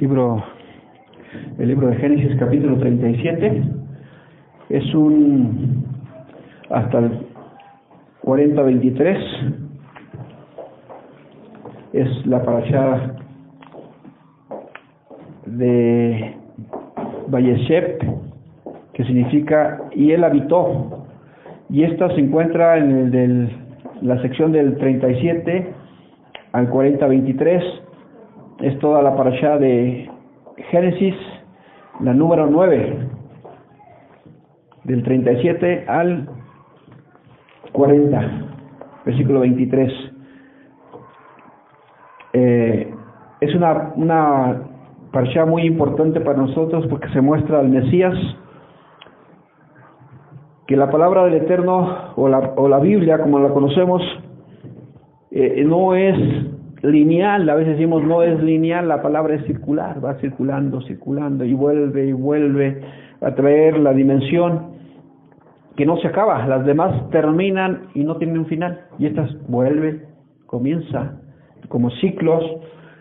libro, el libro de Génesis capítulo 37. Es un hasta el 40-23. Es la parasha de Valleshep, que significa y él habitó. Y esta se encuentra en el del, la sección del 37 al 40-23 es toda la parasha de Génesis, la número 9, del 37 al 40, versículo 23. Eh, es una, una parasha muy importante para nosotros porque se muestra al Mesías, que la palabra del Eterno o la, o la Biblia, como la conocemos, eh, no es lineal, a veces decimos no es lineal, la palabra es circular, va circulando, circulando y vuelve y vuelve a traer la dimensión que no se acaba, las demás terminan y no tienen un final y estas vuelve, comienza como ciclos,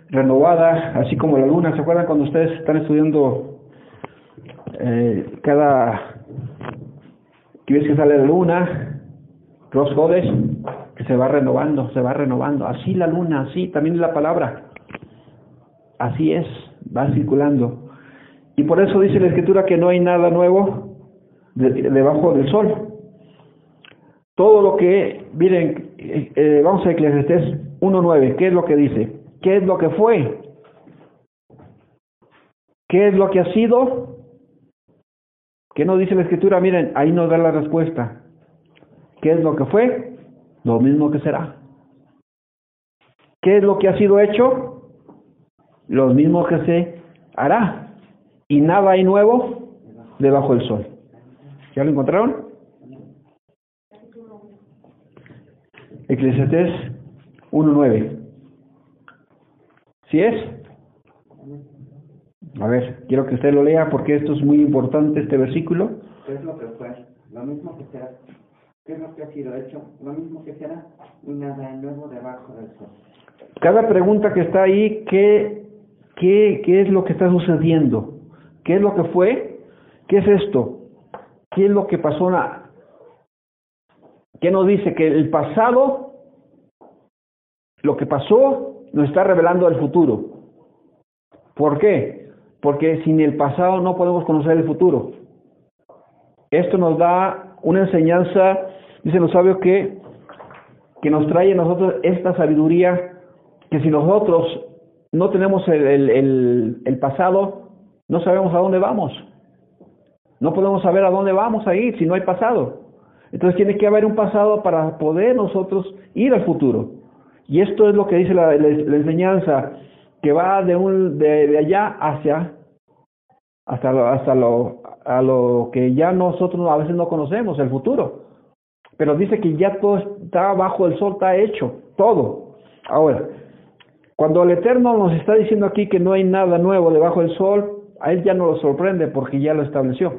renovada, así como la luna, ¿se acuerdan cuando ustedes están estudiando eh, cada que ves que sale la luna, los jodes, que se va renovando, se va renovando. Así la luna, así también la palabra. Así es, va circulando. Y por eso dice la escritura que no hay nada nuevo debajo del sol. Todo lo que, miren, eh, eh, vamos a Eclesiastés 1.9, ¿qué es lo que dice? ¿Qué es lo que fue? ¿Qué es lo que ha sido? ¿Qué nos dice la escritura? Miren, ahí nos da la respuesta. ¿Qué es lo que fue? Lo mismo que será. ¿Qué es lo que ha sido hecho? Lo mismo que se hará. Y nada hay nuevo debajo del sol. ¿Ya lo encontraron? Eclesiastés 1.9. ¿Sí es? A ver, quiero que usted lo lea porque esto es muy importante, este versículo. ¿Qué es lo que fue? Lo mismo que será. ¿Qué que ha sido hecho? Lo mismo que será nada nuevo debajo del sol. Cada pregunta que está ahí, ¿qué, qué, qué es lo que está sucediendo? ¿Qué es lo que fue? ¿Qué es esto? ¿Qué es lo que pasó? ¿Qué nos dice? Que el pasado, lo que pasó, nos está revelando el futuro. ¿Por qué? Porque sin el pasado no podemos conocer el futuro. Esto nos da una enseñanza Dice los sabios que, que nos trae a nosotros esta sabiduría, que si nosotros no tenemos el, el, el, pasado, no sabemos a dónde vamos. No podemos saber a dónde vamos a ir si no hay pasado. Entonces tiene que haber un pasado para poder nosotros ir al futuro. Y esto es lo que dice la, la, enseñanza, que va de, un, de, de allá hacia hasta, lo, hasta lo, a lo que ya nosotros a veces no conocemos, el futuro. Pero dice que ya todo está bajo el sol, está hecho, todo. Ahora, cuando el Eterno nos está diciendo aquí que no hay nada nuevo debajo del sol, a él ya no lo sorprende porque ya lo estableció.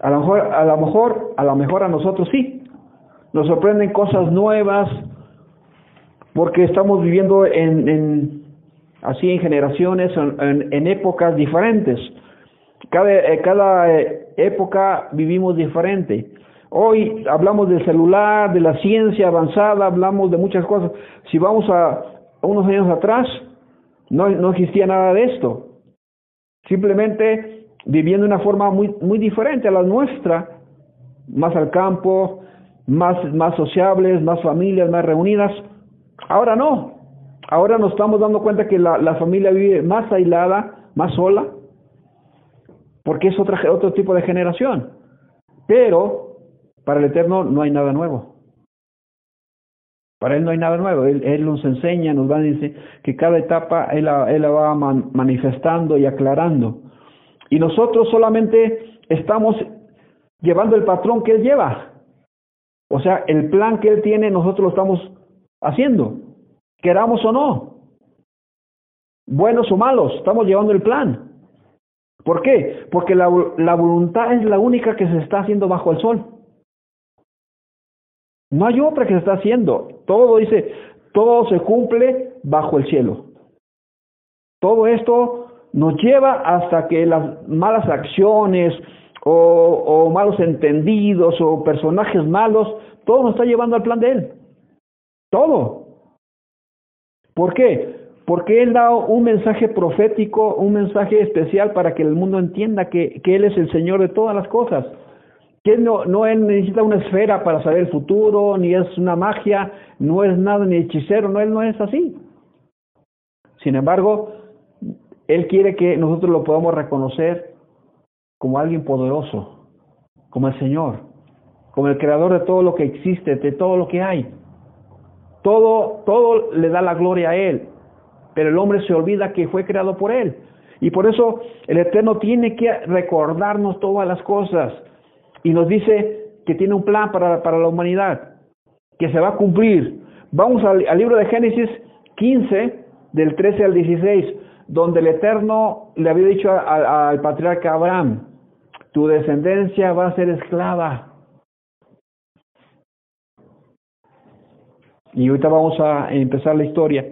A lo mejor, a lo mejor, a lo mejor a nosotros sí. Nos sorprenden cosas nuevas porque estamos viviendo en, en así en generaciones, en, en épocas diferentes. Cada, eh, cada eh, época vivimos diferente. Hoy hablamos del celular, de la ciencia avanzada, hablamos de muchas cosas. Si vamos a unos años atrás, no, no existía nada de esto. Simplemente viviendo de una forma muy, muy diferente a la nuestra, más al campo, más, más sociables, más familias, más reunidas. Ahora no. Ahora nos estamos dando cuenta que la, la familia vive más aislada, más sola, porque es otra, otro tipo de generación. Pero para el Eterno no hay nada nuevo. Para Él no hay nada nuevo. Él, nos enseña, nos va a decir que cada etapa Él, él la va manifestando y aclarando. Y nosotros solamente estamos llevando el patrón que Él lleva. O sea, el plan que Él tiene, nosotros lo estamos haciendo, queramos o no. Buenos o malos, estamos llevando el plan. ¿Por qué? Porque la, la voluntad es la única que se está haciendo bajo el sol. No hay otra que se está haciendo. Todo dice, todo se cumple bajo el cielo. Todo esto nos lleva hasta que las malas acciones o, o malos entendidos o personajes malos, todo nos está llevando al plan de Él. Todo. ¿Por qué? Porque Él da un mensaje profético, un mensaje especial para que el mundo entienda que, que Él es el Señor de todas las cosas. Que no, no él necesita una esfera para saber el futuro, ni es una magia, no es nada ni hechicero, no, Él no es así. Sin embargo, Él quiere que nosotros lo podamos reconocer como alguien poderoso, como el Señor, como el creador de todo lo que existe, de todo lo que hay. Todo, todo le da la gloria a Él, pero el hombre se olvida que fue creado por Él. Y por eso el Eterno tiene que recordarnos todas las cosas y nos dice que tiene un plan para, para la humanidad, que se va a cumplir. Vamos al, libro de Génesis 15, del 13 al 16, donde el Eterno le había dicho al patriarca Abraham, tu descendencia va a ser esclava. Y ahorita vamos a empezar la historia.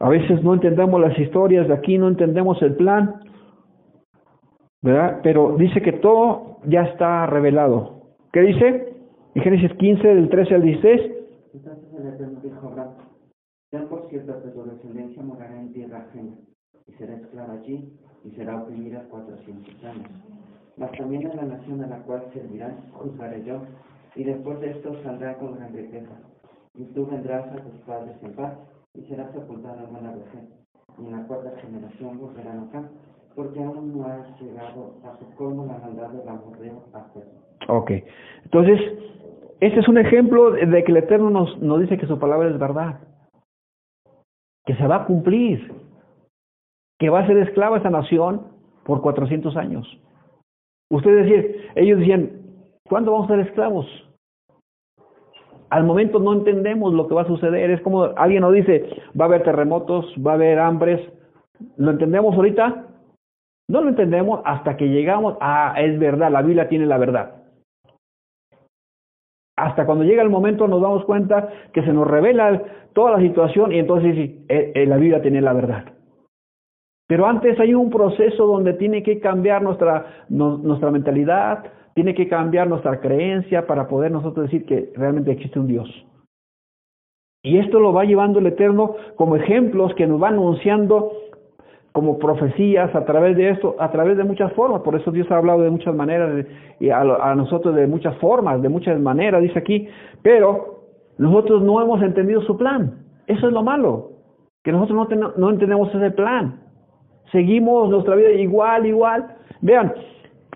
A veces no entendemos las historias de aquí, no entendemos el plan, ¿verdad? Pero dice que todo ya está revelado. ¿Qué dice? En Génesis 15, del 13 al 16. Entonces el Eterno dijo a ten por cierto que tu descendencia morará en tierra ajena, y será esclava allí, y será oprimida cuatrocientos años. Mas también en la nación a la cual servirán, juzgaré yo, y después de esto saldrá con gran riqueza. Y tú vendrás a tus padres en paz, y será sepultado en buena vejez. Y en la cuarta generación volverán acá, porque aún no ha llegado a su colmo la maldad del amorreo hasta Ok, entonces, este es un ejemplo de que el Eterno nos, nos dice que su palabra es verdad, que se va a cumplir, que va a ser esclava esa nación por 400 años. Ustedes decían, ellos decían, ¿cuándo vamos a ser esclavos? Al momento no entendemos lo que va a suceder. Es como alguien nos dice, va a haber terremotos, va a haber hambres. ¿Lo entendemos ahorita? No lo entendemos hasta que llegamos a, es verdad, la Biblia tiene la verdad. Hasta cuando llega el momento nos damos cuenta que se nos revela toda la situación y entonces sí, eh, eh, la Biblia tiene la verdad. Pero antes hay un proceso donde tiene que cambiar nuestra, nuestra mentalidad, tiene que cambiar nuestra creencia para poder nosotros decir que realmente existe un Dios. Y esto lo va llevando el Eterno como ejemplos que nos va anunciando como profecías a través de esto, a través de muchas formas. Por eso Dios ha hablado de muchas maneras y a, a nosotros de muchas formas, de muchas maneras, dice aquí. Pero nosotros no hemos entendido su plan. Eso es lo malo, que nosotros no, ten, no entendemos ese plan. Seguimos nuestra vida igual, igual. Vean,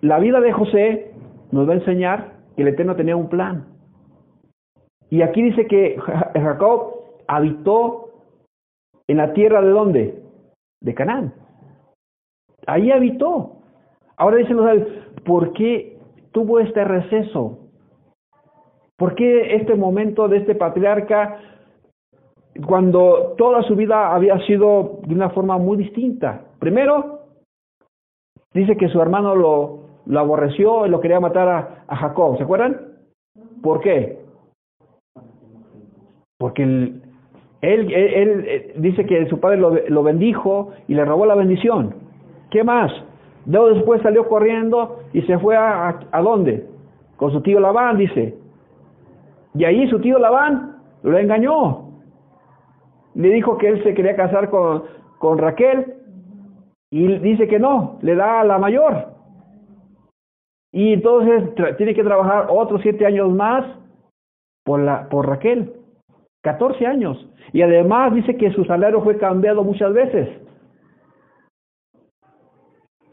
la vida de José nos va a enseñar que el Eterno tenía un plan. Y aquí dice que Jacob habitó en la tierra de dónde? De Canaán. Ahí habitó. Ahora dicen los ¿por qué tuvo este receso? ¿Por qué este momento de este patriarca cuando toda su vida había sido de una forma muy distinta? Primero, dice que su hermano lo, aborreció y lo quería matar a, Jacob. ¿Se acuerdan? ¿Por qué? Porque él, él, dice que su padre lo, lo, bendijo y le robó la bendición. ¿Qué más? Luego después salió corriendo y se fue a, a, a dónde? Con su tío Labán, dice. Y ahí su tío Labán lo engañó. Le dijo que él se quería casar con, con Raquel y dice que no, le da a la mayor. Y entonces tiene que trabajar otros siete años más por, la, por Raquel. 14 años. Y además dice que su salario fue cambiado muchas veces.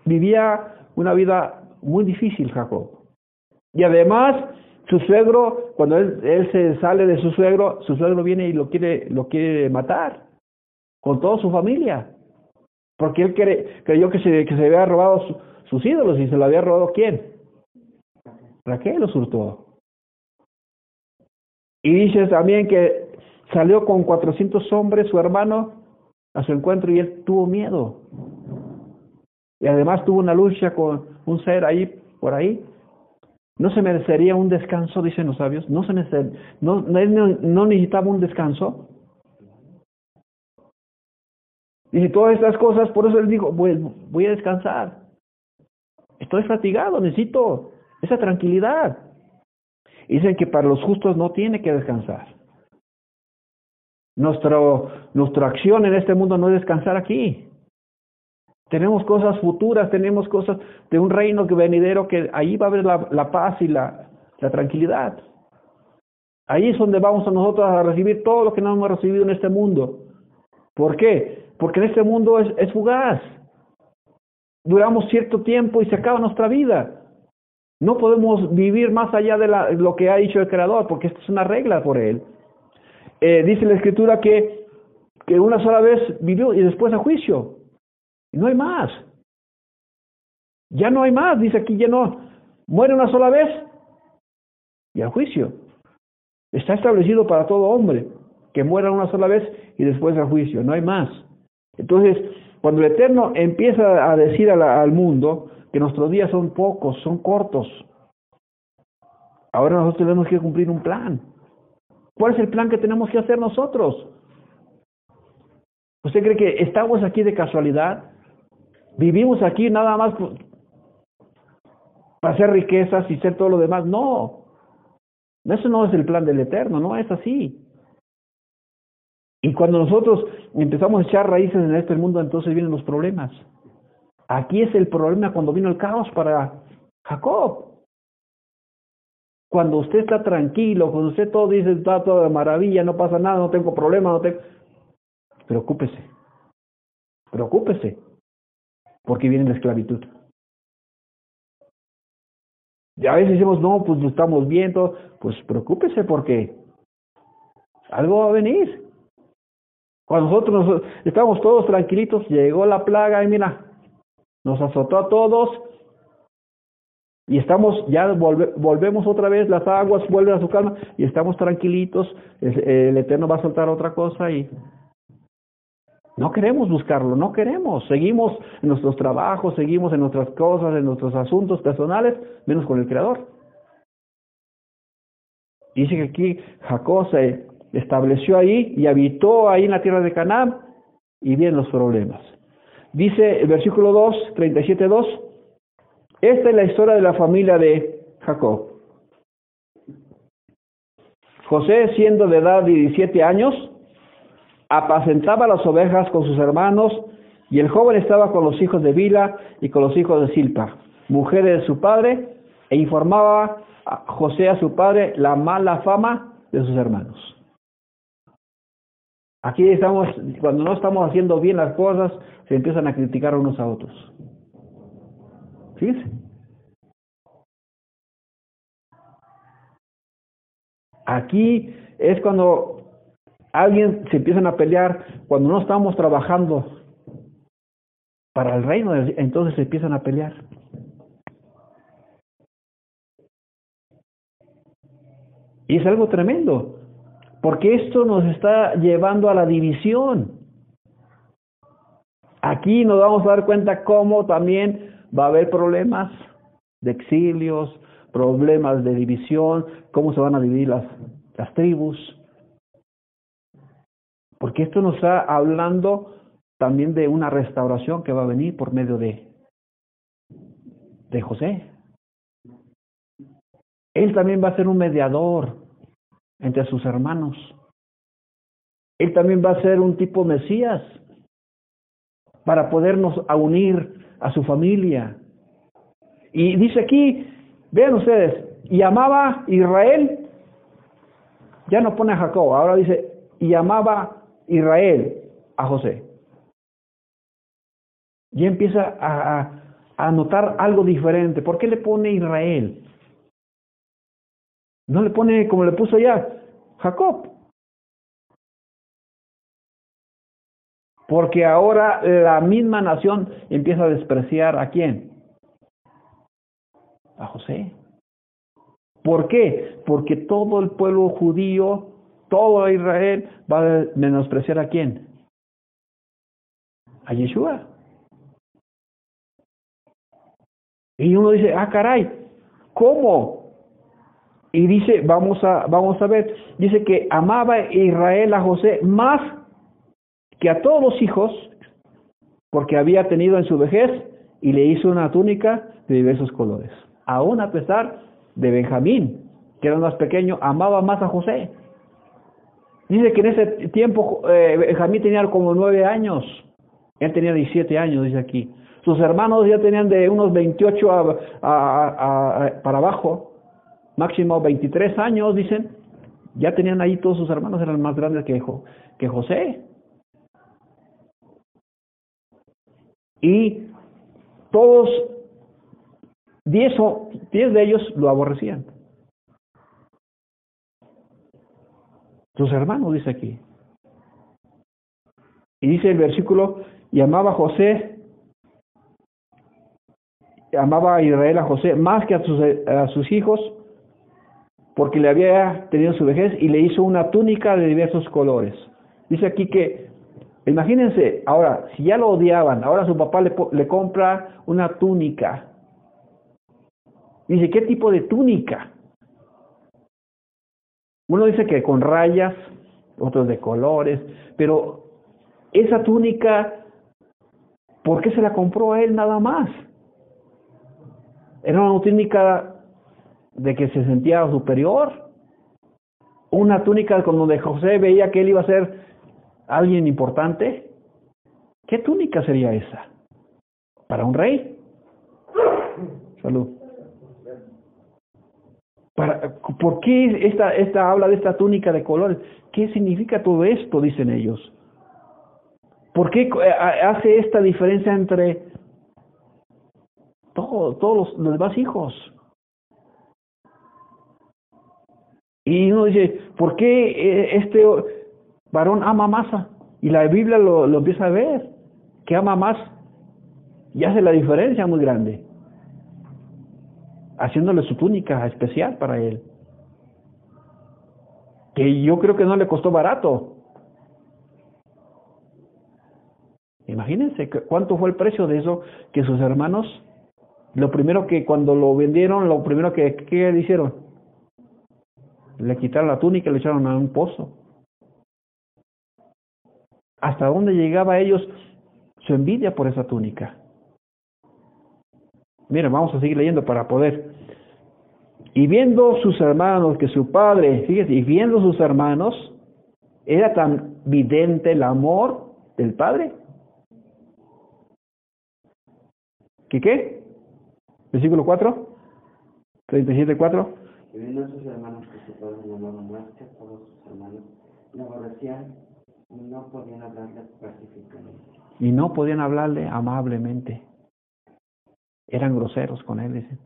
Vivía una vida muy difícil Jacob. Y además su suegro, cuando él, él se sale de su suegro, su suegro viene y lo quiere, lo quiere matar con toda su familia. Porque él creyó que se, que se había robado su, sus ídolos y se lo había robado quién? Raquel los hurtó. Y dice también que salió con 400 hombres, su hermano, a su encuentro y él tuvo miedo. Y además tuvo una lucha con un ser ahí por ahí. ¿No se merecería un descanso, dicen los sabios? ¿No, se no, no necesitaba un descanso? Y todas estas cosas, por eso él dijo, voy, voy a descansar. Estoy fatigado, necesito esa tranquilidad. Dicen que para los justos no tiene que descansar. Nuestro, nuestra acción en este mundo no es descansar aquí. Tenemos cosas futuras, tenemos cosas de un reino que venidero que ahí va a haber la, paz y la, tranquilidad. Ahí es donde vamos a nosotros a recibir todo lo que no hemos recibido en este mundo. ¿Por qué? Porque en este mundo es, fugaz. Duramos cierto tiempo y se acaba nuestra vida. No podemos vivir más allá de la, lo que ha dicho el Creador, porque esto es una regla por Él. Eh, dice la Escritura que, que una sola vez vivió y después a juicio. No hay más. Ya no hay más, dice aquí, ya no. Muere una sola vez y a juicio. Está establecido para todo hombre que muera una sola vez y después a juicio. No hay más. Entonces, cuando el Eterno empieza a decir al mundo que nuestros días son pocos, son cortos, ahora nosotros tenemos que cumplir un plan. ¿Cuál es el plan que tenemos que hacer nosotros? ¿Usted cree que estamos aquí de casualidad? ¿Vivimos aquí nada más para hacer riquezas y ser todo lo demás? No. Eso no es el plan del Eterno, no es así. Y cuando nosotros empezamos a echar raíces en este mundo, entonces vienen los problemas. Aquí es el problema cuando vino el caos para Jacob. Cuando usted está tranquilo, cuando usted todo dice, está todo de maravilla, no pasa nada, no tengo problema, no tengo... Preocúpese. Preocúpese. Porque viene la esclavitud. Y a veces decimos, no, pues estamos viendo, pues preocúpese porque algo va a venir. Cuando nosotros estábamos todos tranquilitos, llegó la plaga y mira, nos azotó a todos y estamos, ya volvemos otra vez, las aguas vuelven a su calma y estamos tranquilitos, el, Eterno va a soltar otra cosa y no queremos buscarlo, no queremos, seguimos en nuestros trabajos, seguimos en nuestras cosas, en nuestros asuntos personales, menos con el Creador. Dice que aquí Jacob se estableció ahí y habitó ahí en la tierra de Canaán y vienen los problemas. Dice el versículo 2, 37, 2, esta es la historia de la familia de Jacob. José, siendo de edad de 17 años, apacentaba las ovejas con sus hermanos y el joven estaba con los hijos de Bila y con los hijos de Silpa, mujeres de su padre, e informaba a José a su padre la mala fama de sus hermanos. Aquí estamos, cuando no estamos haciendo bien las cosas, se empiezan a criticar unos a otros. Fíjense. Aquí es cuando alguien se empiezan a pelear, cuando no estamos trabajando para el reino, entonces se empiezan a pelear. Y es algo tremendo. Porque esto nos está llevando a la división. Aquí nos vamos a dar cuenta cómo también va a haber problemas de exilios, problemas de división, cómo se van a dividir las, las tribus. Porque esto nos está hablando también de una restauración que va a venir por medio de, de José. Él también va a ser un mediador entre sus hermanos. Él también va a ser un tipo Mesías para podernos unir a su familia. Y dice aquí, vean ustedes, y amaba Israel, ya no pone a Jacob, ahora dice, y amaba Israel a José. Y empieza a, a, a notar algo diferente. ¿Por qué le pone Israel? No le pone como le puso ya Jacob. Porque ahora la misma nación empieza a despreciar a quién? A José. ¿Por qué? Porque todo el pueblo judío, todo Israel va a menospreciar a quién? A Yeshua. Y uno dice, ah, caray, ¿cómo? Y dice, vamos a, vamos a ver, dice que amaba Israel a José más que a todos los hijos, porque había tenido en su vejez y le hizo una túnica de diversos colores. Aún a pesar de Benjamín, que era más pequeño, amaba más a José. Dice que en ese tiempo eh, Benjamín tenía como nueve años, él tenía 17 años, dice aquí. Sus hermanos ya tenían de unos 28 a, para abajo, máximo 23 años, dicen. Ya tenían ahí todos sus hermanos, eran más grandes que, que José. Y todos, 10 diez de ellos lo aborrecían. Sus hermanos, dice aquí. Y dice el versículo, y amaba a José, amaba a Israel a José más que a sus, a sus hijos, porque le había tenido su vejez y le hizo una túnica de diversos colores. Dice aquí que, imagínense, ahora, si ya lo odiaban, ahora su papá le, le compra una túnica. Dice, ¿qué tipo de túnica? Uno dice que con rayas, otros de colores, pero esa túnica, ¿por qué se la compró a él nada más? Era una túnica de que se sentía superior, una túnica con donde José veía que él iba a ser alguien importante. ¿Qué túnica sería esa? ¿Para un rey? Salud. ¿Por qué esta, esta habla de esta túnica de colores? ¿Qué significa todo esto? Dicen ellos. ¿Por qué eh, hace esta diferencia entre todos los, demás hijos? Y uno dice, ¿por qué eh, este varón ama más? Y la Biblia lo, lo empieza a ver, que ama más y hace la diferencia muy grande haciéndole su túnica especial para él. Que yo creo que no le costó barato. Imagínense cuánto fue el precio de eso que sus hermanos, lo primero que cuando lo vendieron, lo primero que, que le hicieron, le quitaron la túnica y le echaron a un pozo. ¿Hasta dónde llegaba ellos su envidia por esa túnica? Miren, vamos a seguir leyendo para poder. Y viendo sus hermanos que su padre, fíjese, y viendo sus hermanos, era tan vidente el amor del padre. ¿Qué qué? Versículo 4, 37, 4. Y viendo sus hermanos que su padre amaba más que todos sus hermanos, le aborrecían y no podían hablarle pacíficamente. Y no podían hablarle amablemente. Eran groseros con él, dice.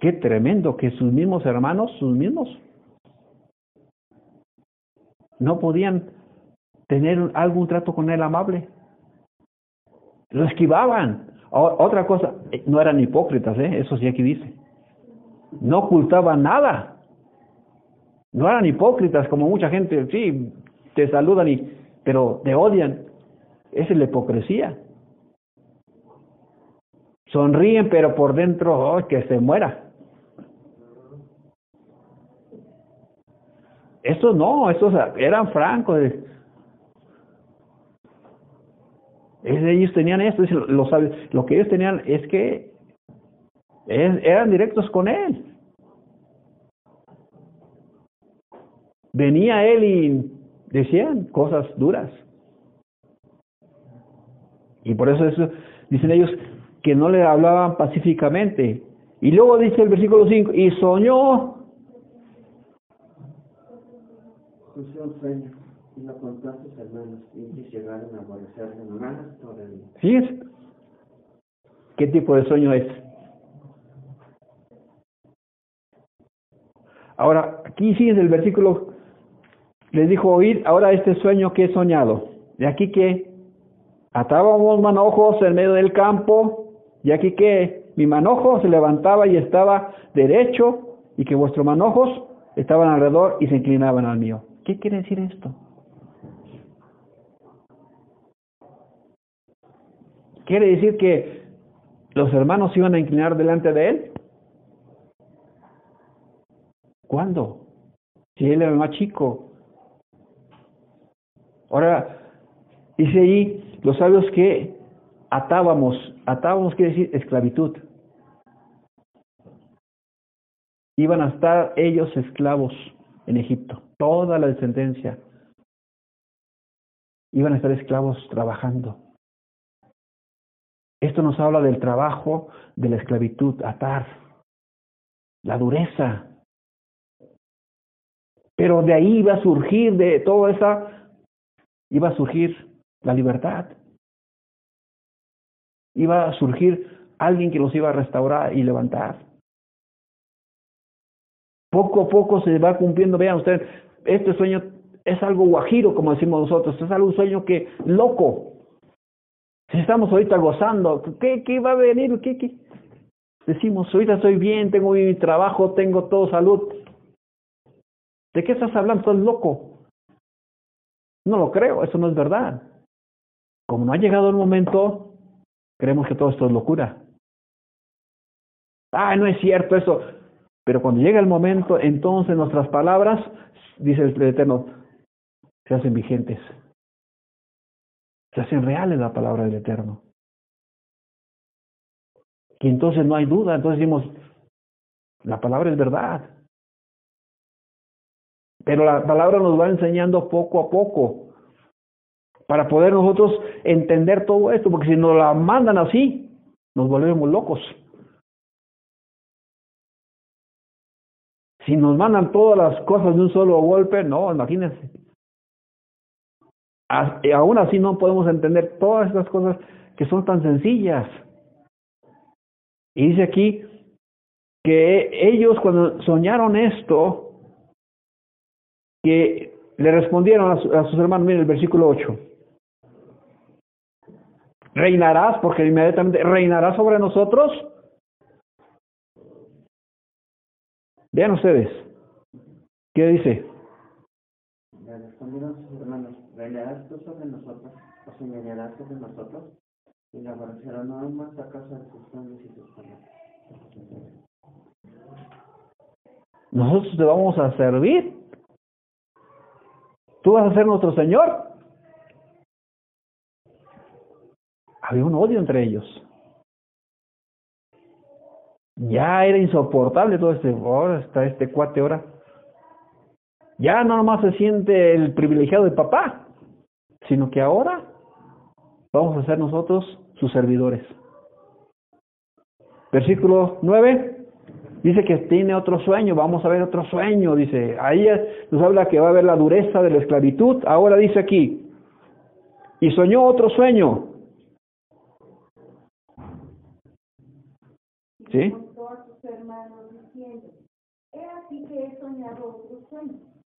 Qué tremendo que sus mismos hermanos, sus mismos, no podían tener algún trato con él amable. Lo esquivaban. otra cosa, eh, no eran hipócritas, ¿eh? eso sí aquí dice. No ocultaban nada. No eran hipócritas como mucha gente, sí, te saludan y, pero te odian. Esa es la hipocresía. Sonríen, pero por dentro, oh, que se muera. Estos no, estos eran francos. Ellos tenían esto, lo, lo que ellos tenían es que eran directos con él. Venía él y decían cosas duras. Y por eso, eso dicen ellos, que no le hablaban pacíficamente. Y luego dice el versículo 5, y soñó. Y lo contó a sus hermanos y llegaron a aborrecerle más todavía. ¿Sí ¿Qué tipo de sueño es? Ahora, aquí sigue el versículo, les dijo oír, ahora este sueño que he soñado. De aquí que atábamos manojos en medio del campo y aquí que mi manojo se levantaba y estaba derecho, y que vuestros manojos estaban alrededor y se inclinaban al mío. ¿Qué quiere decir esto? Quiere decir que los hermanos iban a inclinar delante de él. ¿Cuándo? Si él era el más chico. Ahora, dice ahí los sabios que atábamos, atábamos quiere decir esclavitud. Iban a estar ellos esclavos en Egipto, toda la descendencia. Iban a estar esclavos trabajando. Esto nos habla del trabajo de la esclavitud, atar, la dureza. Pero de ahí iba a surgir, de toda esa, iba a surgir la libertad. Iba a surgir alguien que los iba a restaurar y levantar. Poco a poco se va cumpliendo, vean ustedes, este sueño es algo guajiro, como decimos nosotros, es algo un sueño que loco, si estamos ahorita gozando, ¿qué, qué va a venir? ¿Qué, qué? Decimos, ahorita estoy bien, tengo mi trabajo, tengo todo salud. ¿De qué estás hablando? Estás loco. No lo creo, eso no es verdad. Como no ha llegado el momento, creemos que todo esto es locura. Ah, no es cierto eso. Pero cuando llega el momento, entonces nuestras palabras, dice el Eterno, se hacen vigentes se hacen reales la palabra del Eterno. Y entonces no hay duda, entonces decimos, la palabra es verdad. Pero la palabra nos va enseñando poco a poco para poder nosotros entender todo esto, porque si nos la mandan así, nos volvemos locos. Si nos mandan todas las cosas de un solo golpe, no, imagínense aún así no podemos entender todas estas cosas que son tan sencillas. Y dice aquí que ellos cuando soñaron esto, que le respondieron a, sus hermanos, miren el versículo 8. Reinarás, porque inmediatamente reinarás sobre nosotros. Vean ustedes, ¿qué dice? Le respondieron sus hermanos, ¿Reinarás tú sobre nosotros o señalarás sobre nosotros? Y la aborrecerán aún más a causa de sus sueños y sus palabras. Nosotros te vamos a servir. Tú vas a ser nuestro Señor. Había un odio entre ellos. Ya era insoportable todo este, ahora está este cuate ahora. Ya no nomás se siente el privilegiado de papá sino que ahora vamos a ser nosotros sus servidores. Versículo 9 dice que tiene otro sueño, vamos a ver otro sueño, dice, ahí nos habla que va a haber la dureza de la esclavitud, ahora dice aquí, y soñó otro sueño. ¿Sí? que he soñado otro sueño.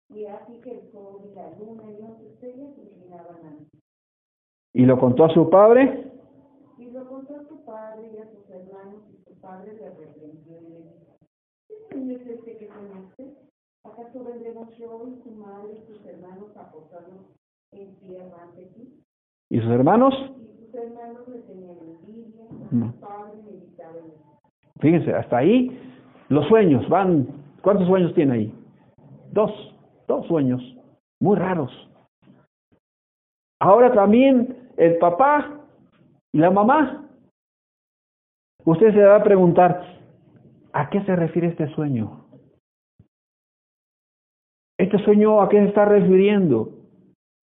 Y así que el sol y la luna y las estrellas inclinaban a ¿Y lo contó a su padre? Y lo contó a su padre y a sus hermanos, y su padre le reprendió y le dijo, ¿qué sueño es este que soñaste? ¿Acaso vendremos yo y su madre y sus hermanos a posarnos en tierra ante ti? ¿Y sus hermanos? Y sus hermanos le tenían envidia, no. su padre meditaba en Fíjense, hasta ahí los sueños van, ¿cuántos sueños tiene ahí? Dos. Dos sueños muy raros. Ahora también el papá y la mamá. Usted se va a preguntar, ¿a qué se refiere este sueño? ¿Este sueño a qué se está refiriendo?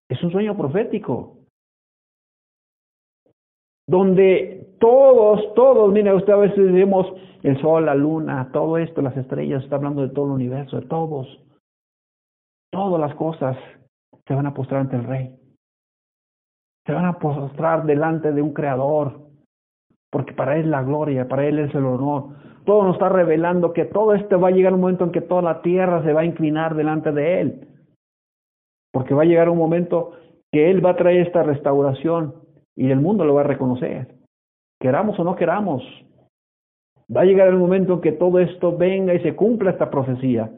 Es un sueño profético. Donde todos, todos, mire, usted a veces vemos el sol, la luna, todo esto, las estrellas, está hablando de todo el universo, de todos todas las cosas se van a postrar ante el rey. Se van a postrar delante de un creador, porque para él la gloria, para él es el honor. Todo nos está revelando que todo esto va a llegar un momento en que toda la tierra se va a inclinar delante de él. Porque va a llegar un momento que él va a traer esta restauración y el mundo lo va a reconocer. Queramos o no queramos. Va a llegar el momento en que todo esto venga y se cumpla esta profecía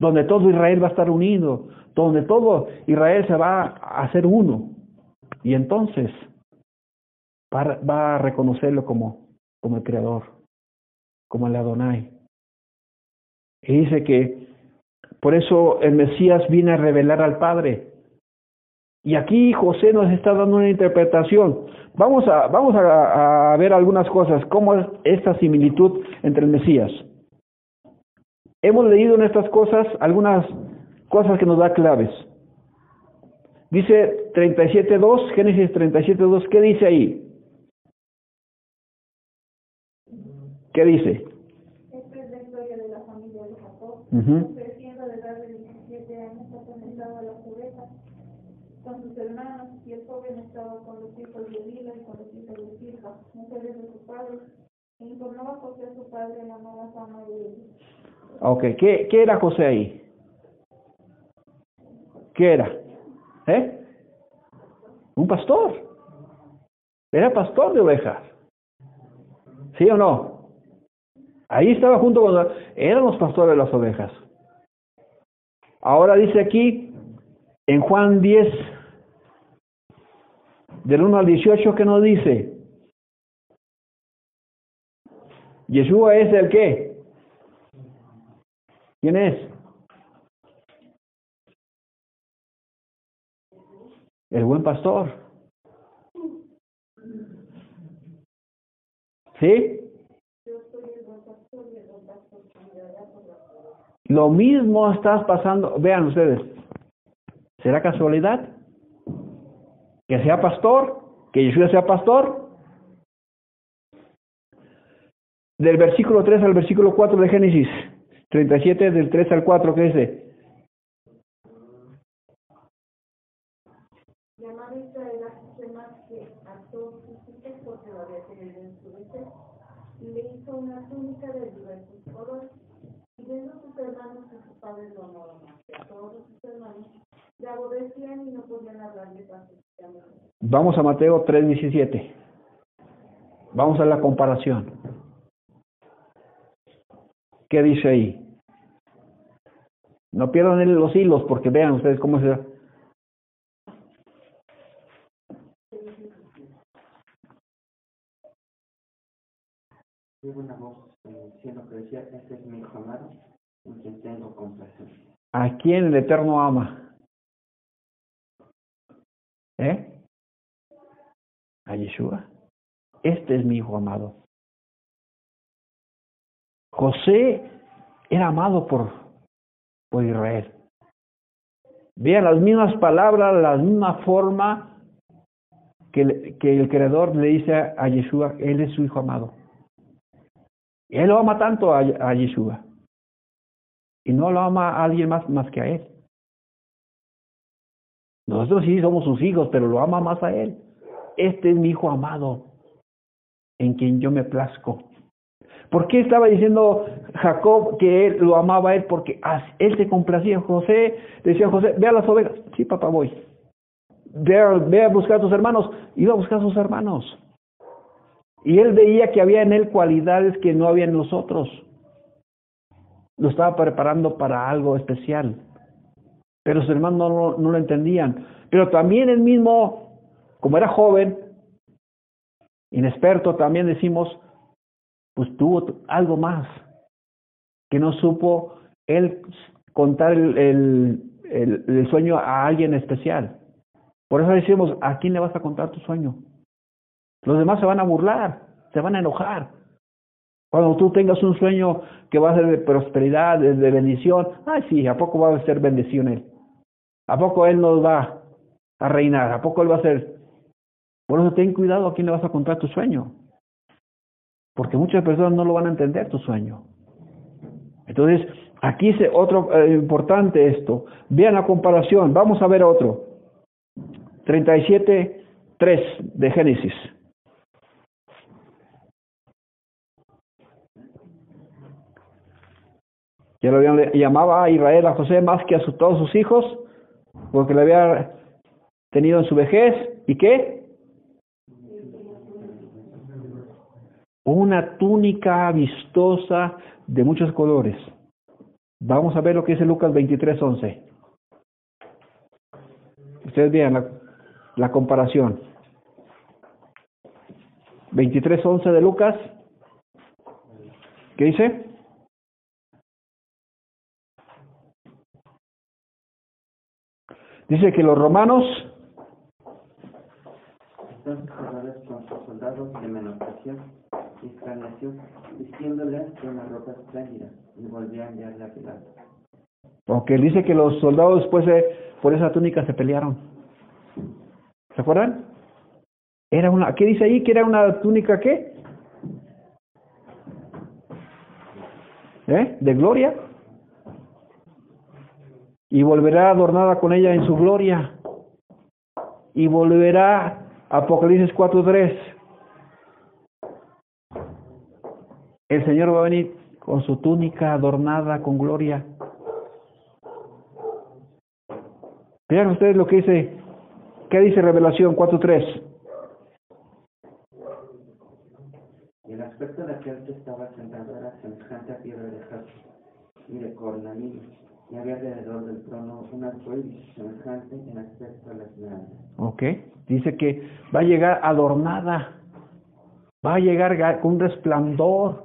donde todo Israel va a estar unido, donde todo Israel se va a hacer uno. Y entonces va, a reconocerlo como como el Creador, como el Adonai. Y dice que por eso el Mesías viene a revelar al Padre. Y aquí José nos está dando una interpretación. Vamos a, vamos a, a ver algunas cosas, cómo es esta similitud entre el Mesías. Hemos leído en estas cosas algunas cosas que nos da claves. Dice 37.2, Génesis 37.2, ¿qué dice ahí? ¿Qué dice? Esta es la historia de la familia de Jacob de edad de 17 años, atormentado a las ovejas con sus hermanos, y el joven estaba con los hijos de Lila y con los hijos de Silpa, mujeres de su padre, e informó a José a su padre la mala fama de ellos. Ok, ¿qué, qué era José ahí? ¿Qué era? ¿Eh? Un pastor. Era pastor de ovejas. ¿Sí o no? Ahí estaba junto con... Eran los pastores de las ovejas. Ahora dice aquí, en Juan 10, del 1 al 18, ¿qué nos dice? Yeshua es el qué? ¿Quién es? El buen pastor. ¿Sí? Lo mismo estás pasando. Vean ustedes. ¿Será casualidad? Que sea pastor, que Yeshua sea pastor. Del versículo 3 al versículo 4 de Génesis 37, del 3 al 4, ¿qué dice? Llamado Israel a que a todos sus hijos porque lo había tenido en su vejez, y le hizo una túnica de diversos colores. Y viendo sus hermanos y sus padres lo amaban más que a todos sus hermanos, le aborrecían y no podían hablarle pacíficamente. Vamos a Mateo 3, 17. Vamos a la comparación. ¿Qué dice ahí? No pierdan los hilos porque vean ustedes cómo se da. Una voz en el cielo que decía, este es mi hijo amado, en tengo compasión. ¿A quién el Eterno ama? ¿Eh? A Yeshua. Este es mi hijo amado. José era amado por, por Israel. Vean las mismas palabras, la misma forma que, que el Creador le dice a Yeshua, Él es su hijo amado. Él lo ama tanto a, a Yeshua. Y no lo ama a alguien más, más que a Él. Nosotros sí somos sus hijos, pero lo ama más a Él. Este es mi hijo amado, en quien yo me plazco. ¿Por qué estaba diciendo Jacob que él lo amaba a él? Porque él se complacía José. Decía José, ve a las ovejas. Sí, papá, voy. Ve a, ve a buscar a tus hermanos. Iba a buscar a sus hermanos. Y él veía que había en él cualidades que no había en nosotros. Lo estaba preparando para algo especial. Pero sus hermanos no, lo- no lo entendían. Pero también él mismo, como era joven, inexperto, también decimos, pues tuvo algo más que no supo él contar el, el, sueño a alguien especial. Por eso decimos, ¿a quién le vas a contar tu sueño? Los demás se van a burlar, se van a enojar. Cuando tú tengas un sueño que va a ser de prosperidad, de bendición, ay sí, ¿a poco va a ser bendición él? ¿A poco él nos va a reinar? ¿A poco él va a ser? Por eso ten cuidado a quién le vas a contar tu sueño. Porque muchas personas no lo van a entender tu sueño. Entonces, aquí es otro eh, importante esto. Vean la comparación. Vamos a ver otro. 37, 3 de Génesis. Ya lo habían, llamaba a Israel a José más que a todos sus hijos, porque le había tenido en su vejez. ¿Y qué? Una túnica vistosa de muchos colores. Vamos a ver lo que dice Lucas 23, 11. Ustedes vean la, la comparación. 23, 11 de Lucas. ¿Qué dice? Dice que los romanos Entonces Herodes con sus soldados le menospreció y escarneció, vistiéndole de una ropa espléndida, y volvió a enviarle a Pilato. Porque dice que los soldados después de, por esa túnica se pelearon. ¿Se acuerdan? Era una, ¿qué dice ahí? Que era una túnica qué? ¿Eh? De gloria. Y volverá adornada con ella en su gloria. Y volverá, Apocalipsis 4.3. El Señor va a venir con su túnica adornada con gloria. Vean ustedes lo que dice, ¿qué dice Revelación 4.3? Y el aspecto de aquel que estaba sentado era semejante a piedra de y de y había alrededor del trono un semejante en aspecto a la. Ok, dice que va a llegar adornada, va a llegar ga- con un resplandor,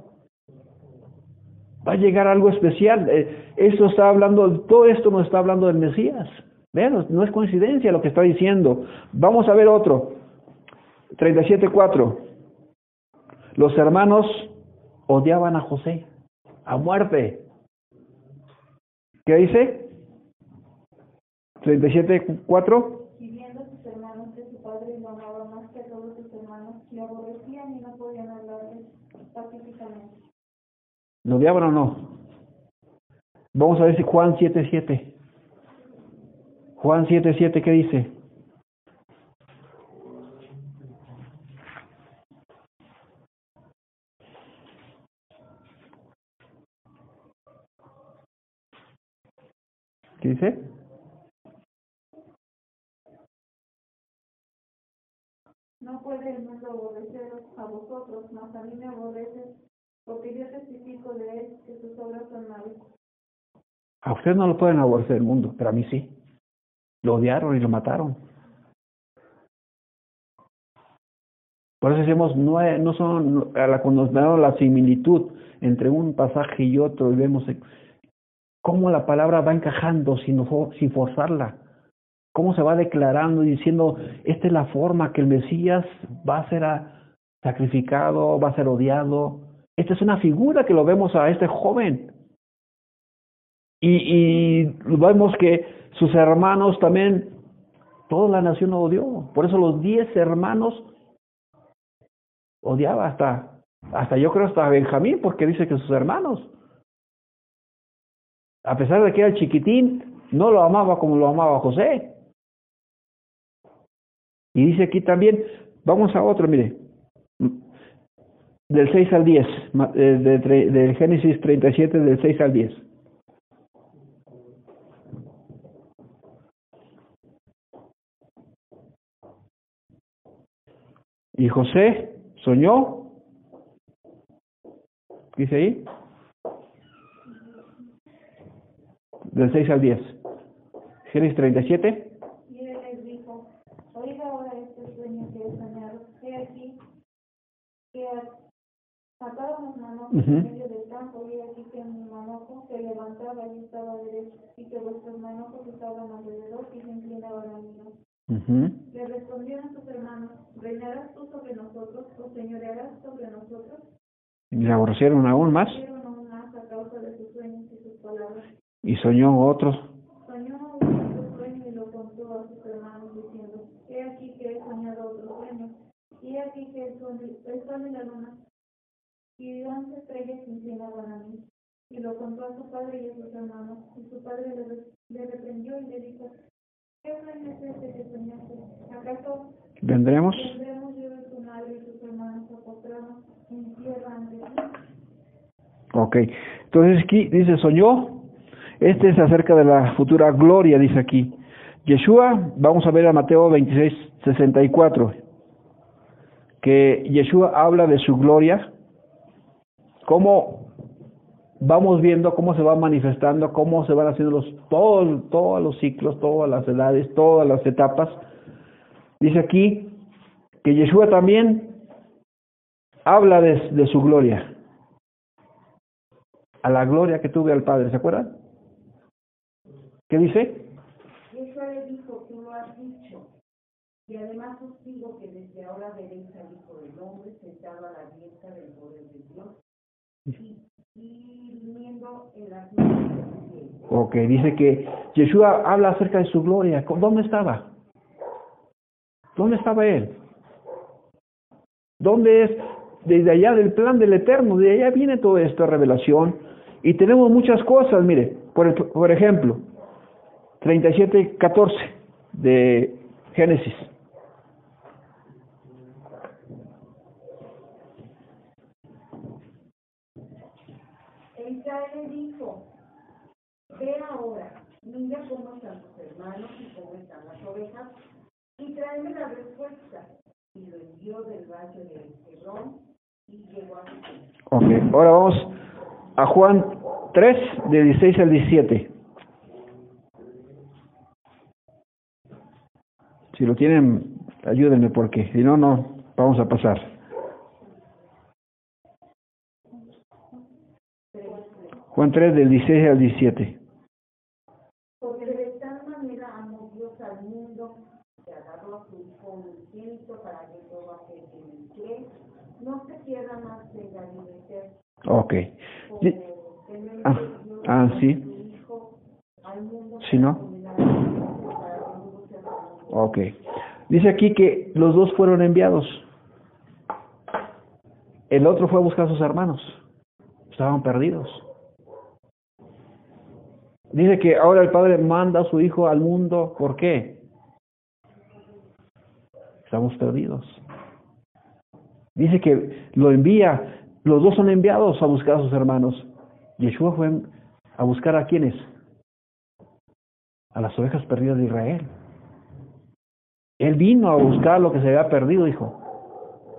va a llegar algo especial. Eh, esto está hablando, todo esto nos está hablando del Mesías. Vean, no es coincidencia lo que está diciendo. Vamos a ver otro. 37.4. Los hermanos odiaban a José a muerte. ¿Qué dice? 37.4. Y viendo sus hermanos que su padre lo amaba más que a todos sus hermanos, le aborrecían y no podían hablarles pacíficamente. ¿Lo odiaban o no? Vamos a ver si Juan 7.7. Juan 7.7, ¿qué dice? ¿Qué dice? No puede el mundo aborreceros a vosotros, mas a mí me aborrece, porque yo testifico de él que sus obras son malas. A usted no lo pueden aborrecer el mundo, pero a mí sí. Lo odiaron y lo mataron. Por eso decimos, no, no son, a la, cuando nos la similitud entre un pasaje y otro y vemos cómo la palabra va encajando sin, fo- sin forzarla, cómo se va declarando y diciendo, esta es la forma que el Mesías va a ser sacrificado, va a ser odiado. Esta es una figura que lo vemos a este joven. Y, y vemos que sus hermanos también, toda la nación lo odió. Por eso los diez hermanos odiaba hasta, hasta yo creo hasta Benjamín, porque dice que sus hermanos, a pesar de que era chiquitín, no lo amaba como lo amaba José. Y dice aquí también, vamos a otro, mire, del 6 al 10, ma- eh, de, tre- del Génesis 37, del 6 al 10. Y José soñó, dice ahí, del 6 al 10. Génesis 37, Y él les dijo, oiga ahora este sueño que he soñado. He aquí que medio del campo, y aquí que mi manojo se levantaba y estaba derecho, y que vuestros manojos estaban alrededor y se inclinaban a mí. ujú, Le respondieron sus hermanos, ¿reinarás tú sobre nosotros o señorearás sobre nosotros? y le aborrecieron aún más a causa de sus sueños y sus palabras. Y soñó otro. Soñó otro sueño y lo contó a sus hermanos diciendo, he aquí que he soñado otro sueño, y he aquí que el sol, el sol y la luna y once estrellas se inclinaban a mí. Y lo contó a su padre y a sus hermanos, y su padre le, le reprendió y le dijo, ¿qué sueño es este que soñaste? ¿Acaso Vendremos. tendremos yo y tu madre y tus hermanos a postrarnos en tierra ante ti? Ok. Entonces aquí dice soñó. Este es acerca de la futura gloria, dice aquí. Yeshua, vamos a ver a Mateo 26, 64. Que Yeshua habla de su gloria. Cómo vamos viendo cómo se va manifestando, cómo se van haciendo los, todos, todos los ciclos, todas las edades, todas las etapas. Dice aquí que Yeshua también habla de, de su gloria. a la gloria que tuve al Padre, ¿se acuerdan? ¿Qué dice? Yeshua le dijo, tú lo has dicho. Y además os digo que desde ahora veréis al Hijo del Hombre sentado a la diestra del poder de Dios y, y viniendo en las nubes del cielo. Ok, dice que Yeshua habla acerca de su gloria. ¿Dónde estaba? ¿Dónde estaba Él? ¿Dónde es? Desde allá del plan del Eterno, de allá viene toda esta revelación. Y tenemos muchas cosas, mire, por, el- por ejemplo, 37, 14 de Génesis. Israel dijo, ve ahora, mira cómo están tus hermanos y cómo están las ovejas, y tráeme la respuesta. Y lo envió del valle de Hebrón y llegó a Siquem. Ok, ahora vamos a Juan 3, de 16 al 17. Si lo tienen, ayúdenme porque si no, no, vamos a pasar. Juan 3, del 16 al 17. Porque de tal manera amó Dios al mundo que ha dado a su Hijo unigénito para que todo aquel que él cree no se pierda más tenga vida eterna. Ok. Como Di- en Ah, ah, sí. mundo Sí, ¿no? para condenar al mundo, para que el mundo sea salvo. Ok. Dice aquí que los dos fueron enviados. El otro fue a buscar a sus hermanos. Estaban perdidos. Dice que ahora el Padre manda a su Hijo al mundo. ¿Por qué? Estamos perdidos. Dice que lo envía. Los dos son enviados a buscar a sus hermanos. Yeshua fue a buscar a quienes? A las ovejas perdidas de Israel. Él vino a buscar lo que se había perdido, hijo.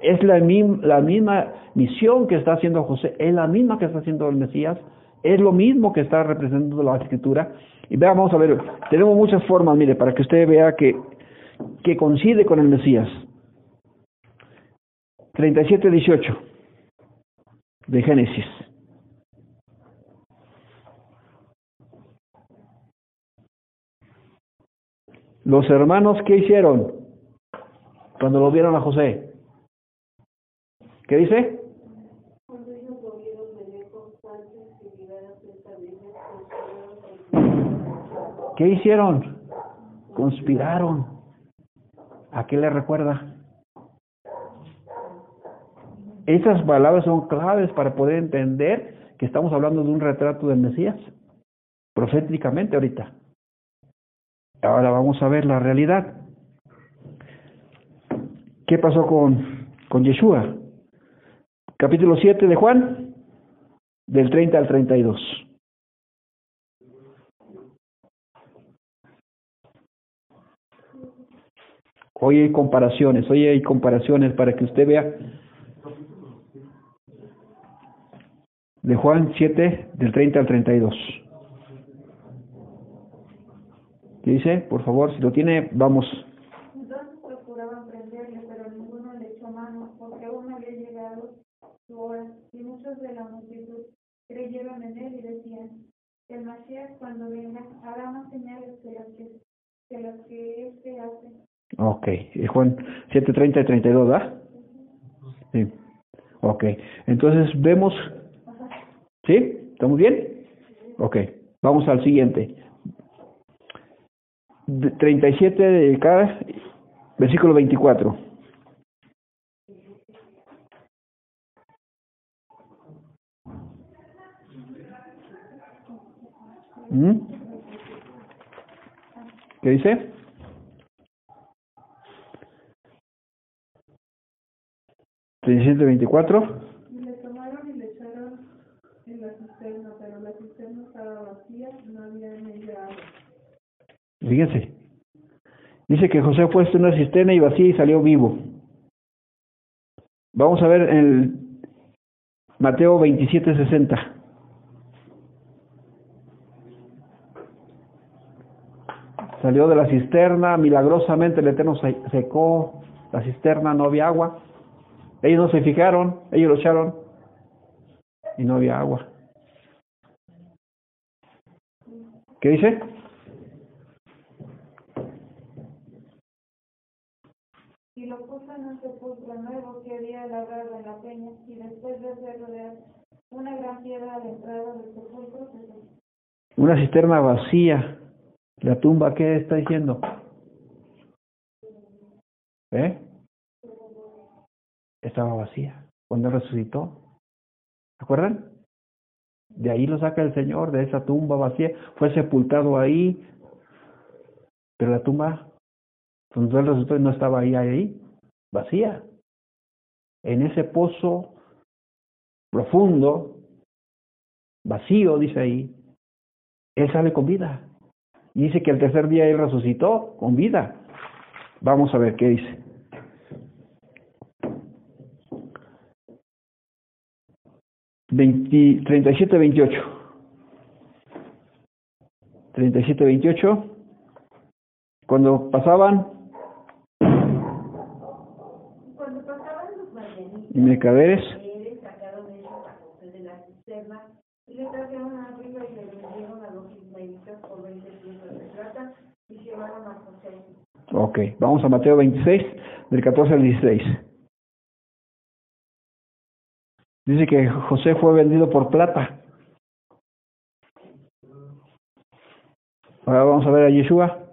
Es la, misma misión que está haciendo José, es la misma que está haciendo el Mesías, es lo mismo que está representando la escritura. Y vea, vamos a ver, tenemos muchas formas, mire, para que usted vea que, que coincide con el Mesías. 37-18 de Génesis. Los hermanos, ¿qué hicieron cuando lo vieron a José? ¿Qué dice? ¿Qué hicieron? Conspiraron. ¿A qué le recuerda? Esas palabras son claves para poder entender que estamos hablando de un retrato del Mesías, proféticamente ahorita. Ahora vamos a ver la realidad. ¿Qué pasó con, con Yeshua? Capítulo 7 de Juan, del 30 al 32. Hoy hay comparaciones, hoy hay comparaciones para que usted vea. De Juan 7, del 30 al 32. ¿Qué dice? Por favor, si lo tiene, vamos. Entonces procuraban prenderle, pero ninguno le echó mano, porque aún no había llegado su hora. Y muchos de la multitud creyeron en él y decían, el Mashiach cuando venga hará más señales que las que, que, las que éste hace. Ok, Juan 7, 30 y 32, ¿verdad? Sí. Ok, entonces vemos. ¿Sí? ¿Estamos bien? Ok, vamos al siguiente. 37 de cada versículo 24. ¿Mm? ¿Qué dice? ¿37, 24? Fíjense. Dice que José fue en una cisterna y vacía y salió vivo. Vamos a ver en el Mateo 27, 60. Salió de la cisterna, milagrosamente el Eterno se- secó la cisterna, no había agua. Ellos no se fijaron, ellos lo echaron y no había agua. ¿Qué dice? Y lo puso en un sepulcro nuevo que había labrado en la peña, y después de hacerlo de una gran piedra a la entrada del sepulcro, se. Una cisterna vacía. La tumba, ¿qué está diciendo? ¿Eh? Estaba vacía. Cuando resucitó. ¿Se acuerdan? De ahí lo saca el Señor, de esa tumba vacía. Fue sepultado ahí. Pero la tumba, cuando él resucitó, no estaba ahí, ahí, vacía. En ese pozo profundo, vacío, dice ahí, él sale con vida. Y dice que el tercer día él resucitó con vida. Vamos a ver qué dice. Veinti, 37, 28. 37, 28. Cuando pasaban Cuando pasaban los madianitas, mercaderes, Él sacaron ellos a José de la cisterna y le trajeron arriba y le vendieron a los ismaelitas por 20 piezas de plata y llevaron a José. ok, vamos a Mateo 26, del 14 al 16. Dice que José fue vendido por plata. Ahora vamos a ver a Yeshua,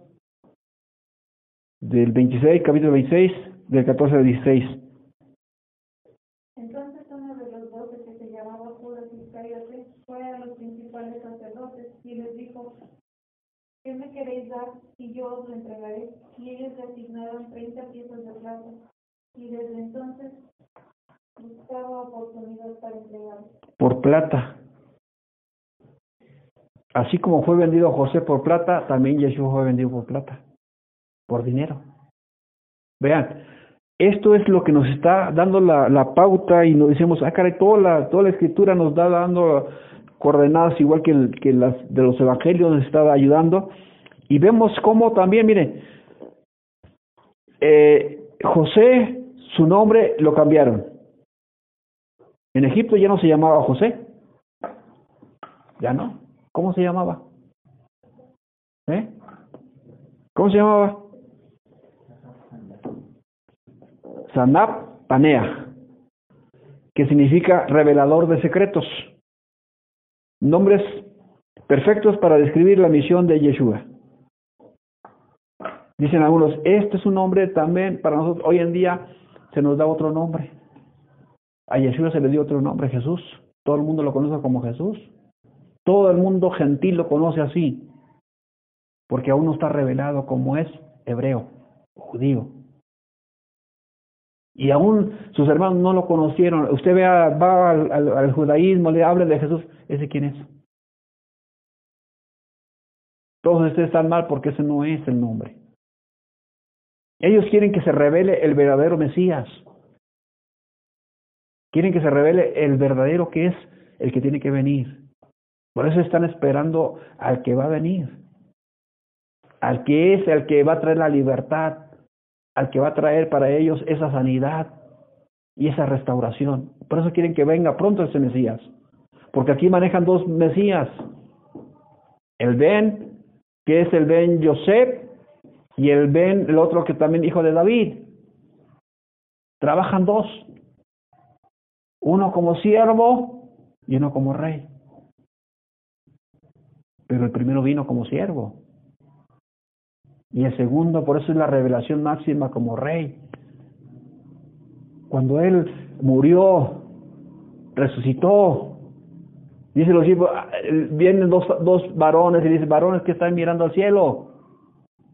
del 26, capítulo 26, del 14 al 16. Entonces uno de los doce que se llamaba Judas Iscariote fue a los principales sacerdotes y les dijo, ¿qué me queréis dar y yo os lo entregaré? Y ellos le asignaron 30 piezas de plata y desde entonces buscaba oportunidad para entregarlo. por plata. Así como fue vendido José por plata, también Yeshua fue vendido por plata, por dinero. Vean, esto es lo que nos está dando la, pauta y nos decimos, ah, caray, toda la, toda la escritura nos está dando coordenadas igual que, el, que las de los evangelios nos estaba ayudando. Y vemos cómo también, miren, eh, José, su nombre lo cambiaron. En Egipto ya no se llamaba José. Ya no. ¿Cómo se llamaba? ¿Eh? ¿Cómo se llamaba? Sanab Panea, que significa revelador de secretos. Nombres perfectos para describir la misión de Yeshua. Dicen algunos, este es un nombre también para nosotros. Hoy en día se nos da otro nombre. A Yeshua se le dio otro nombre, Jesús. Todo el mundo lo conoce como Jesús. Todo el mundo gentil lo conoce así. Porque aún no está revelado como es hebreo, judío. Y aún sus hermanos no lo conocieron. Usted vea, va al, judaísmo, le habla de Jesús. ¿Ese quién es? Todos ustedes están mal porque ese no es el nombre. Ellos quieren que se revele el verdadero Mesías. Quieren que se revele el verdadero que es el que tiene que venir. Por eso están esperando al que va a venir. Al que es el que va a traer la libertad. Al que va a traer para ellos esa sanidad y esa restauración. Por eso quieren que venga pronto ese Mesías. Porque aquí manejan dos Mesías. El Ben, que es el Ben Yosef, y el Ben, el otro que también hijo de David. Trabajan dos. Uno como siervo y uno como rey. Pero el primero vino como siervo. Y el segundo, por eso es la revelación máxima como rey. Cuando él murió, resucitó. Dice los hijos, vienen dos, dos varones y dice, varones que están mirando al cielo.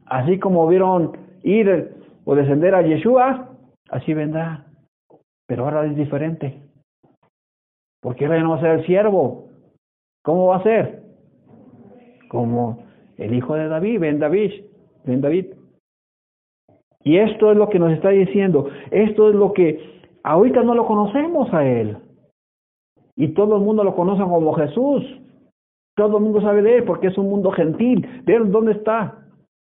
Así como vieron ir o descender a Yeshua, así vendrá. Pero ahora es diferente. Porque ahora no va a ser el siervo. ¿Cómo va a ser? Como el hijo de David, Ben David, Ben David. Y esto es lo que nos está diciendo. Esto es lo que ahorita no lo conocemos a él. Y todo el mundo lo conoce como Jesús. Todo el mundo sabe de él porque es un mundo gentil. Vean dónde está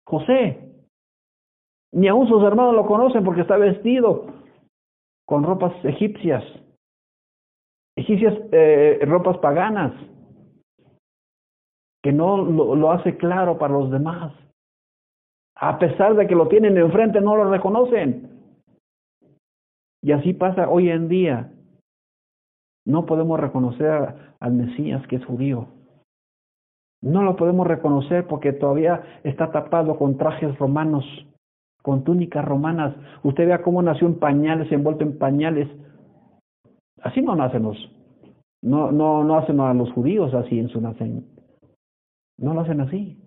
José. Ni aun sus hermanos lo conocen porque está vestido con ropas egipcias. Egipcias, eh, ropas paganas. que no lo hace claro para los demás. A pesar de que lo tienen enfrente, no lo reconocen. Y así pasa hoy en día. No podemos reconocer al Mesías que es judío. No lo podemos reconocer porque todavía está tapado con trajes romanos, con túnicas romanas. Usted vea cómo nació en pañales, envuelto en pañales. Así no nacen los, no, no, no hacen a los judíos así en su nacimiento. No lo hacen así.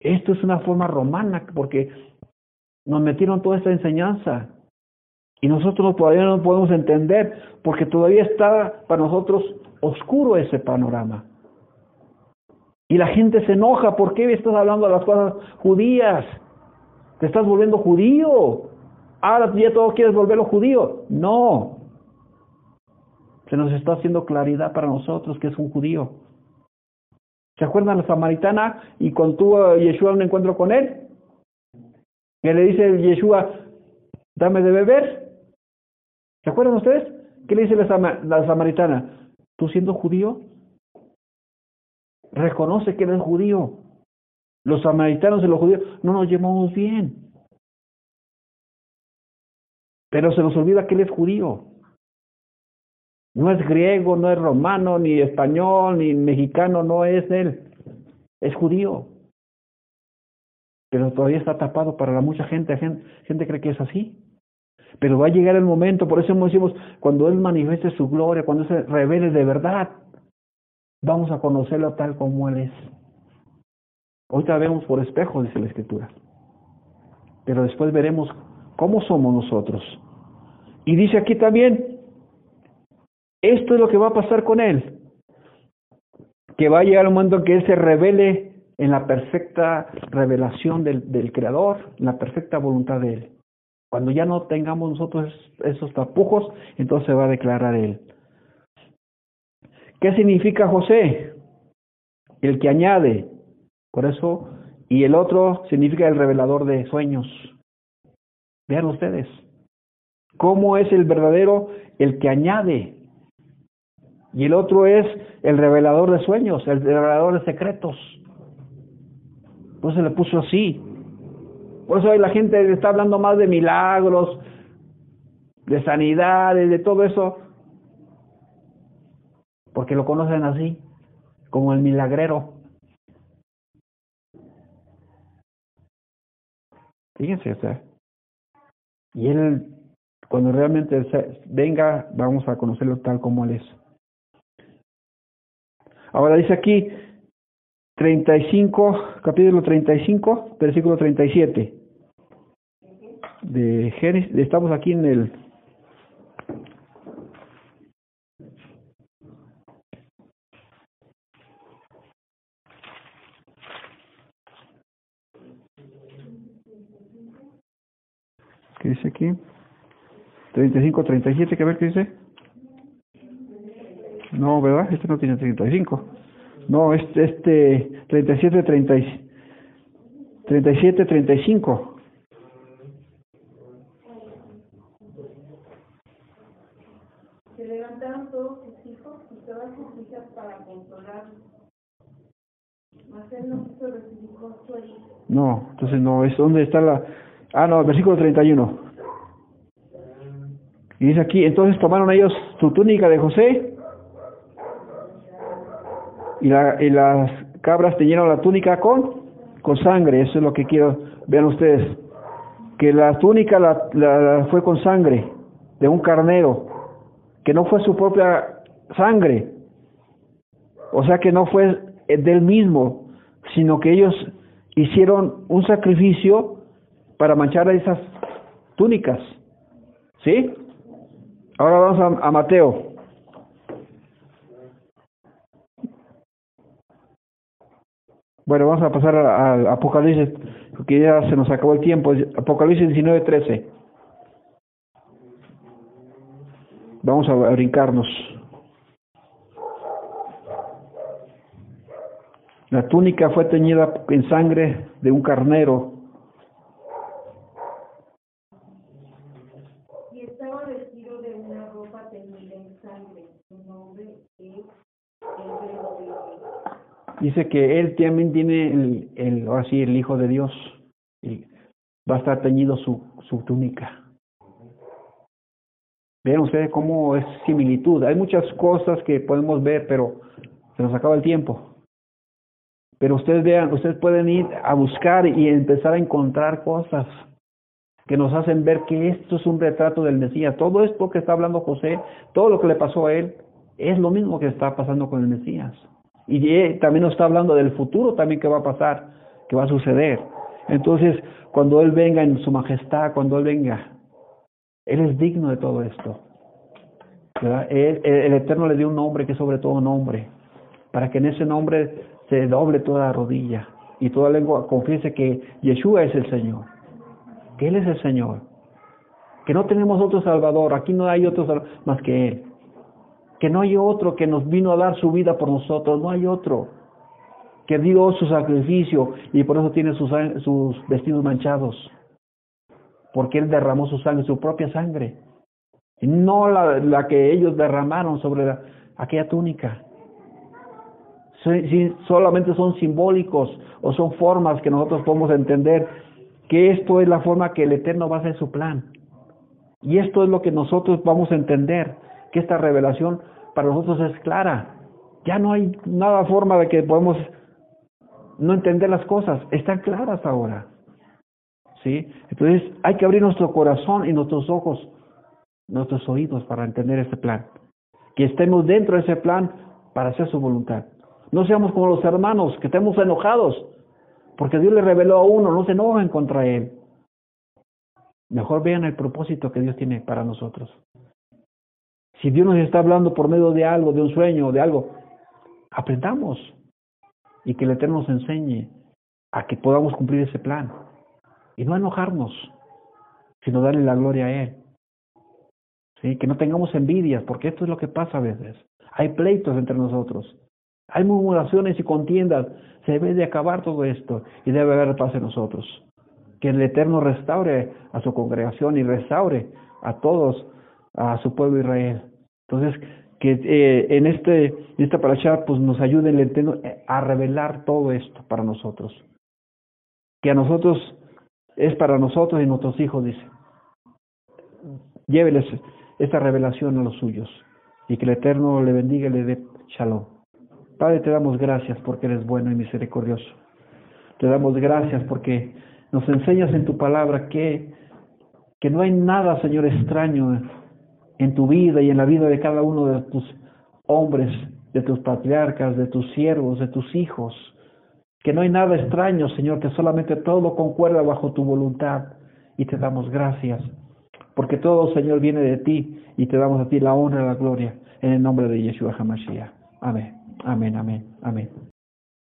Esto es una forma romana porque nos metieron toda esta enseñanza y nosotros todavía no podemos entender porque todavía está para nosotros oscuro ese panorama. Y la gente se enoja, ¿por qué estás hablando de las cosas judías? Te estás volviendo judío. Ahora ya todo quieres volverlo judío. No. Se nos está haciendo claridad para nosotros que es un judío. ¿Se acuerdan la samaritana y cuando tuvo Yeshua un encuentro con él? Que le dice Yeshua, dame de beber. ¿Se acuerdan ustedes? ¿Qué le dice la, la samaritana? ¿Tú siendo judío? Reconoce que eres judío. Los samaritanos y los judíos no nos llevamos bien. Pero se nos olvida que él es judío. No es griego, no es romano, ni español, ni mexicano, no es él. Es judío. Pero todavía está tapado para la mucha gente. Gente, gente cree que es así. Pero va a llegar el momento, por eso decimos, cuando Él manifieste su gloria, cuando se revele de verdad, vamos a conocerlo tal como Él es. Ahorita vemos por espejo, dice la Escritura. Pero después veremos cómo somos nosotros. Y dice aquí también, esto es lo que va a pasar con él. Que va a llegar un momento en que él se revele en la perfecta revelación del, del Creador, en la perfecta voluntad de él. Cuando ya no tengamos nosotros esos tapujos, entonces se va a declarar él. ¿Qué significa José? El que añade. Por eso, y el otro significa el revelador de sueños. Vean ustedes. ¿Cómo es el verdadero? El que añade. Y el otro es el revelador de sueños, el revelador de secretos. Pues se le puso así. Por eso hoy la gente está hablando más de milagros, de sanidades, de todo eso, porque lo conocen así, como el milagrero. Fíjense, o y él, cuando realmente venga, vamos a conocerlo tal como él es. Ahora dice aquí 35, capítulo 35, versículo 37. De Génesis, estamos aquí en el ¿Qué dice aquí? 35, 37, ¿qué ver qué dice? No, ¿verdad? Este no tiene 35. No, este, este 37, 30, 37, 35. Se levantaron todos sus hijos y todas sus hijas para consolarlos. Mas él no quiso recibir. No, entonces no, es donde está la... Ah, no, versículo 31. Y dice aquí, entonces tomaron ellos su túnica de José y, la, y las cabras teñieron la túnica con, con sangre, eso es lo que quiero, vean ustedes, que la túnica la, la, fue con sangre de un carnero, que no fue su propia sangre, o sea que no fue del mismo, sino que ellos hicieron un sacrificio para manchar esas túnicas. ¿Sí? Ahora vamos a Mateo. Bueno, vamos a pasar al Apocalipsis, porque ya se nos acabó el tiempo. Apocalipsis 19, 13. Vamos a brincarnos. La túnica fue teñida en sangre de un carnero. Y estaba vestido de una ropa teñida en sangre. Su nombre es el dice que él también tiene el, el el Hijo de Dios. Y va a estar teñido su, su túnica. Vean ustedes cómo es similitud. Hay muchas cosas que podemos ver, pero se nos acaba el tiempo. Pero ustedes vean, ustedes pueden ir a buscar y empezar a encontrar cosas que nos hacen ver que esto es un retrato del Mesías. Todo esto que está hablando José, todo lo que le pasó a él, es lo mismo que está pasando con el Mesías. Y también nos está hablando del futuro también que va a pasar, que va a suceder. Entonces, cuando Él venga en su majestad, cuando Él venga, Él es digno de todo esto. el Eterno le dio un nombre que es sobre todo nombre, para que en ese nombre se doble toda rodilla y toda lengua confiese que Yeshua es el Señor, que Él es el Señor, que no tenemos otro Salvador, aquí no hay otro más que Él, que no hay otro que nos vino a dar su vida por nosotros, no hay otro que dio su sacrificio y por eso tiene sus, vestidos manchados, porque Él derramó su sangre, su propia sangre, y no la, la que ellos derramaron sobre aquella túnica. Solamente son simbólicos o son formas que nosotros podemos entender que esto es la forma que el Eterno va a hacer su plan. Y esto es lo que nosotros vamos a entender, que esta revelación para nosotros es clara. Ya no hay nada forma de que podemos no entender las cosas, están claras ahora. ¿Sí? Entonces hay que abrir nuestro corazón y nuestros ojos, nuestros oídos para entender ese plan. Que estemos dentro de ese plan para hacer su voluntad. No seamos como los hermanos, que estemos enojados, porque Dios le reveló a uno, no se enojen contra él. Mejor vean el propósito que Dios tiene para nosotros. Si Dios nos está hablando por medio de algo, de un sueño, de algo, aprendamos y que el Eterno nos enseñe a que podamos cumplir ese plan y no enojarnos, sino darle la gloria a Él. ¿Sí? Que no tengamos envidias, porque esto es lo que pasa a veces. Hay pleitos entre nosotros. Hay murmuraciones y contiendas. Se debe de acabar todo esto y debe haber paz en nosotros. Que el Eterno restaure a su congregación y restaure a todos, a su pueblo Israel. Entonces, que eh, en este esta parasha pues nos ayude el Eterno a revelar todo esto para nosotros. Que a nosotros es para nosotros y nuestros hijos, dice. Lléveles esta revelación a los suyos y que el Eterno le bendiga y le dé shalom. Padre, te damos gracias porque eres bueno y misericordioso. Te damos gracias porque nos enseñas en tu palabra que, que no hay nada, Señor, extraño en tu vida y en la vida de cada uno de tus hombres, de tus patriarcas, de tus siervos, de tus hijos. Que no hay nada extraño, Señor, que solamente todo concuerda bajo tu voluntad. Y te damos gracias, porque todo, Señor, viene de ti y te damos a ti la honra y la gloria en el nombre de Yeshua HaMashiach. Amén. Amén, amén, amén.